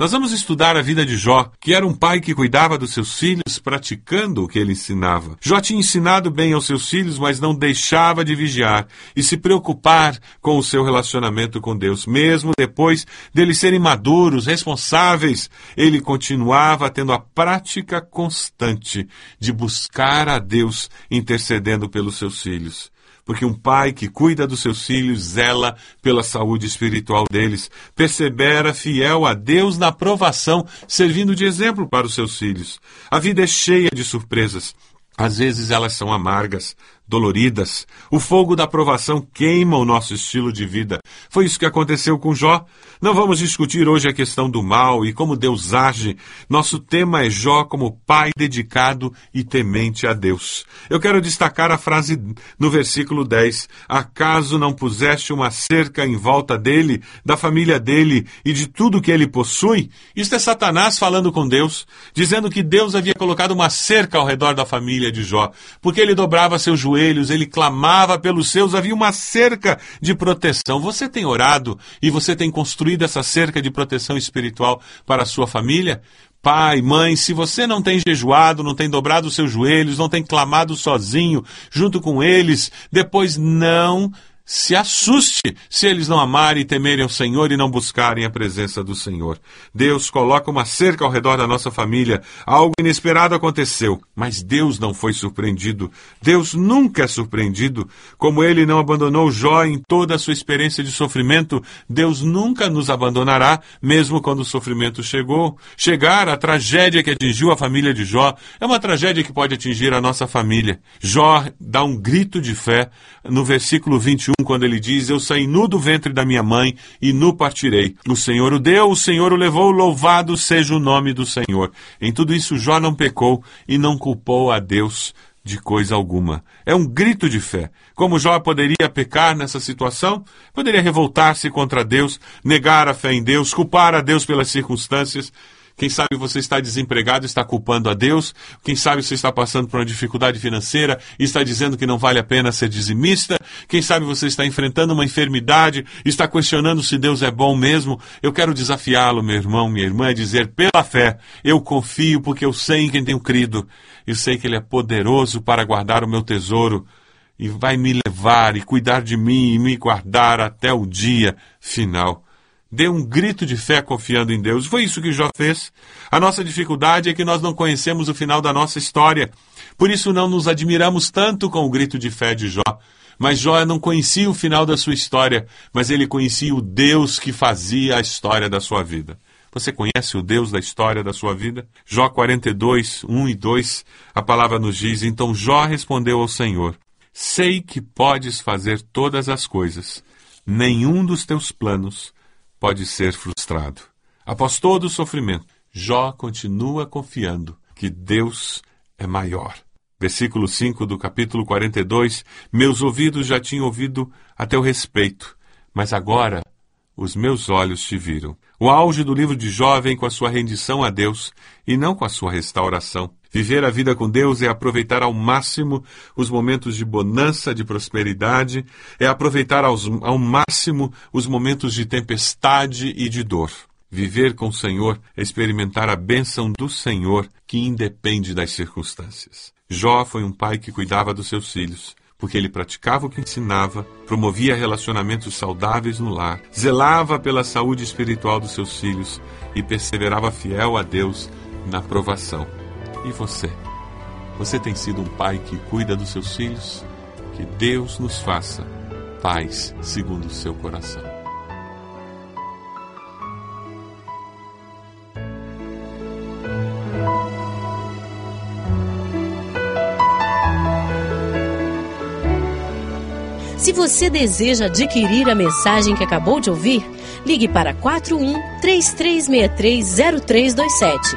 Nós vamos estudar a vida de Jó, que era um pai que cuidava dos seus filhos, praticando o que ele ensinava. Jó tinha ensinado bem aos seus filhos, mas não deixava de vigiar e se preocupar com o seu relacionamento com Deus. Mesmo depois deles serem maduros, responsáveis, ele continuava tendo a prática constante de buscar a Deus intercedendo pelos seus filhos porque um pai que cuida dos seus filhos zela pela saúde espiritual deles, persevera fiel a Deus na provação, servindo de exemplo para os seus filhos. A vida é cheia de surpresas. Às vezes elas são amargas, doloridas. O fogo da provação queima o nosso estilo de vida. Foi isso que aconteceu com Jó. Não vamos discutir hoje a questão do mal e como Deus age. Nosso tema é Jó como pai dedicado e temente a Deus. Eu quero destacar a frase no versículo 10: Acaso não puseste uma cerca em volta dele, da família dele e de tudo que ele possui? Isto é Satanás falando com Deus, dizendo que Deus havia colocado uma cerca ao redor da família de Jó, porque ele dobrava seus joelhos, ele clamava pelos seus, havia uma cerca de proteção. Você tem orado e você tem construído essa cerca de proteção espiritual para a sua família? Pai, mãe, se você não tem jejuado, não tem dobrado os seus joelhos, não tem clamado sozinho junto com eles, depois não se assuste se eles não amarem e temerem o Senhor e não buscarem a presença do Senhor. Deus coloca uma cerca ao redor da nossa família. Algo inesperado aconteceu, mas Deus não foi surpreendido. Deus nunca é surpreendido. Como ele não abandonou Jó em toda a sua experiência de sofrimento, Deus nunca nos abandonará, mesmo quando o sofrimento chegou. Chegar a tragédia que atingiu a família de Jó é uma tragédia que pode atingir a nossa família. Jó dá um grito de fé no versículo 21 quando ele diz: Eu saí nu do ventre da minha mãe e nu partirei. O Senhor o deu, o Senhor o levou, louvado seja o nome do Senhor. Em tudo isso, Jó não pecou e não culpou a Deus de coisa alguma. É um grito de fé. Como Jó poderia pecar nessa situação? Poderia revoltar-se contra Deus, negar a fé em Deus, culpar a Deus pelas circunstâncias. Quem sabe você está desempregado está culpando a Deus. Quem sabe você está passando por uma dificuldade financeira e está dizendo que não vale a pena ser dizimista. Quem sabe você está enfrentando uma enfermidade está questionando se Deus é bom mesmo. Eu quero desafiá-lo, meu irmão, minha irmã, a dizer pela fé, eu confio porque eu sei em quem tenho crido. Eu sei que Ele é poderoso para guardar o meu tesouro e vai me levar e cuidar de mim e me guardar até o dia final. Dê um grito de fé confiando em Deus. Foi isso que Jó fez. A nossa dificuldade é que nós não conhecemos o final da nossa história. Por isso não nos admiramos tanto com o grito de fé de Jó. Mas Jó não conhecia o final da sua história, mas ele conhecia o Deus que fazia a história da sua vida. Você conhece o Deus da história da sua vida? Jó 42, 1 e 2, a palavra nos diz: Então Jó respondeu ao Senhor: Sei que podes fazer todas as coisas, nenhum dos teus planos pode ser frustrado. Após todo o sofrimento, Jó continua confiando que Deus é maior. Versículo 5 do capítulo 42: Meus ouvidos já tinham ouvido a teu respeito, mas agora os meus olhos te viram. O auge do livro de Jó vem com a sua rendição a Deus e não com a sua restauração. Viver a vida com Deus é aproveitar ao máximo os momentos de bonança, de prosperidade, é aproveitar aos, ao máximo os momentos de tempestade e de dor. Viver com o Senhor é experimentar a bênção do Senhor que independe das circunstâncias. Jó foi um pai que cuidava dos seus filhos, porque ele praticava o que ensinava, promovia relacionamentos saudáveis no lar, zelava pela saúde espiritual dos seus filhos e perseverava fiel a Deus na provação. E você? Você tem sido um pai que cuida dos seus filhos? Que Deus nos faça pais segundo o seu coração. Se você deseja adquirir a mensagem que acabou de ouvir, ligue para 41 3363 0327.